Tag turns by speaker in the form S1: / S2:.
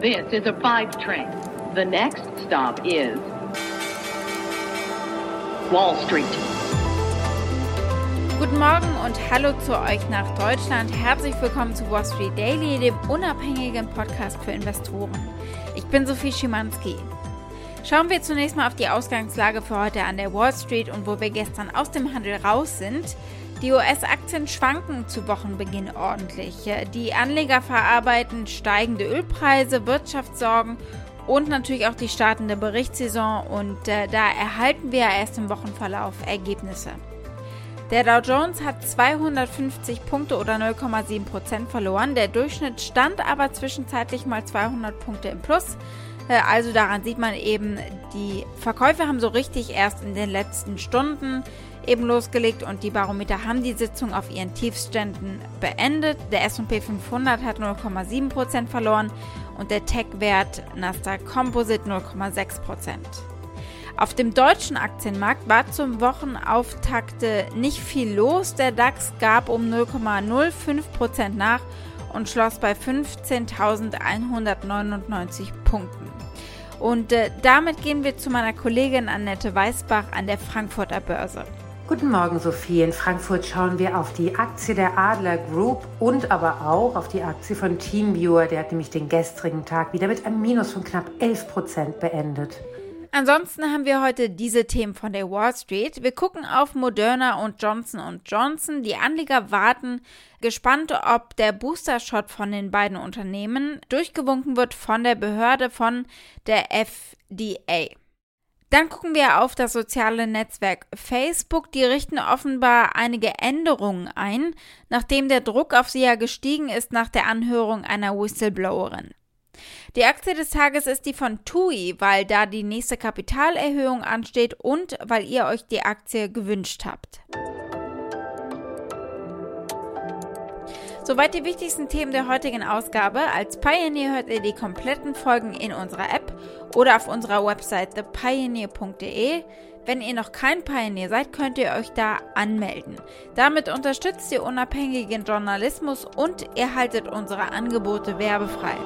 S1: This is a five train. The next stop is Wall Street.
S2: Guten Morgen und hallo zu euch nach Deutschland. Herzlich willkommen zu Wall Street Daily, dem unabhängigen Podcast für Investoren. Ich bin Sophie Schimanski. Schauen wir zunächst mal auf die Ausgangslage für heute an der Wall Street und wo wir gestern aus dem Handel raus sind. Die US-Aktien schwanken zu Wochenbeginn ordentlich. Die Anleger verarbeiten steigende Ölpreise, Wirtschaftssorgen und natürlich auch die startende Berichtssaison und äh, da erhalten wir erst im Wochenverlauf Ergebnisse. Der Dow Jones hat 250 Punkte oder 0,7 Prozent verloren. Der Durchschnitt stand aber zwischenzeitlich mal 200 Punkte im Plus. Äh, also daran sieht man eben, die Verkäufe haben so richtig erst in den letzten Stunden eben losgelegt und die Barometer haben die Sitzung auf ihren Tiefständen beendet. Der S&P 500 hat 0,7% verloren und der Tech-Wert Nasdaq Composite 0,6%. Auf dem deutschen Aktienmarkt war zum Wochenauftakt nicht viel los. Der DAX gab um 0,05% nach und schloss bei 15.199 Punkten. Und äh, damit gehen wir zu meiner Kollegin Annette Weißbach an der Frankfurter Börse.
S3: Guten Morgen, Sophie. In Frankfurt schauen wir auf die Aktie der Adler Group und aber auch auf die Aktie von Teamviewer. Der hat nämlich den gestrigen Tag wieder mit einem Minus von knapp 11 Prozent beendet.
S2: Ansonsten haben wir heute diese Themen von der Wall Street. Wir gucken auf Moderna und Johnson Johnson. Die Anleger warten gespannt, ob der Booster-Shot von den beiden Unternehmen durchgewunken wird von der Behörde von der FDA. Dann gucken wir auf das soziale Netzwerk Facebook. Die richten offenbar einige Änderungen ein, nachdem der Druck auf sie ja gestiegen ist nach der Anhörung einer Whistleblowerin. Die Aktie des Tages ist die von TUI, weil da die nächste Kapitalerhöhung ansteht und weil ihr euch die Aktie gewünscht habt. Soweit die wichtigsten Themen der heutigen Ausgabe. Als Pioneer hört ihr die kompletten Folgen in unserer App oder auf unserer Website thepioneer.de. Wenn ihr noch kein Pioneer seid, könnt ihr euch da anmelden. Damit unterstützt ihr unabhängigen Journalismus und ihr haltet unsere Angebote werbefrei.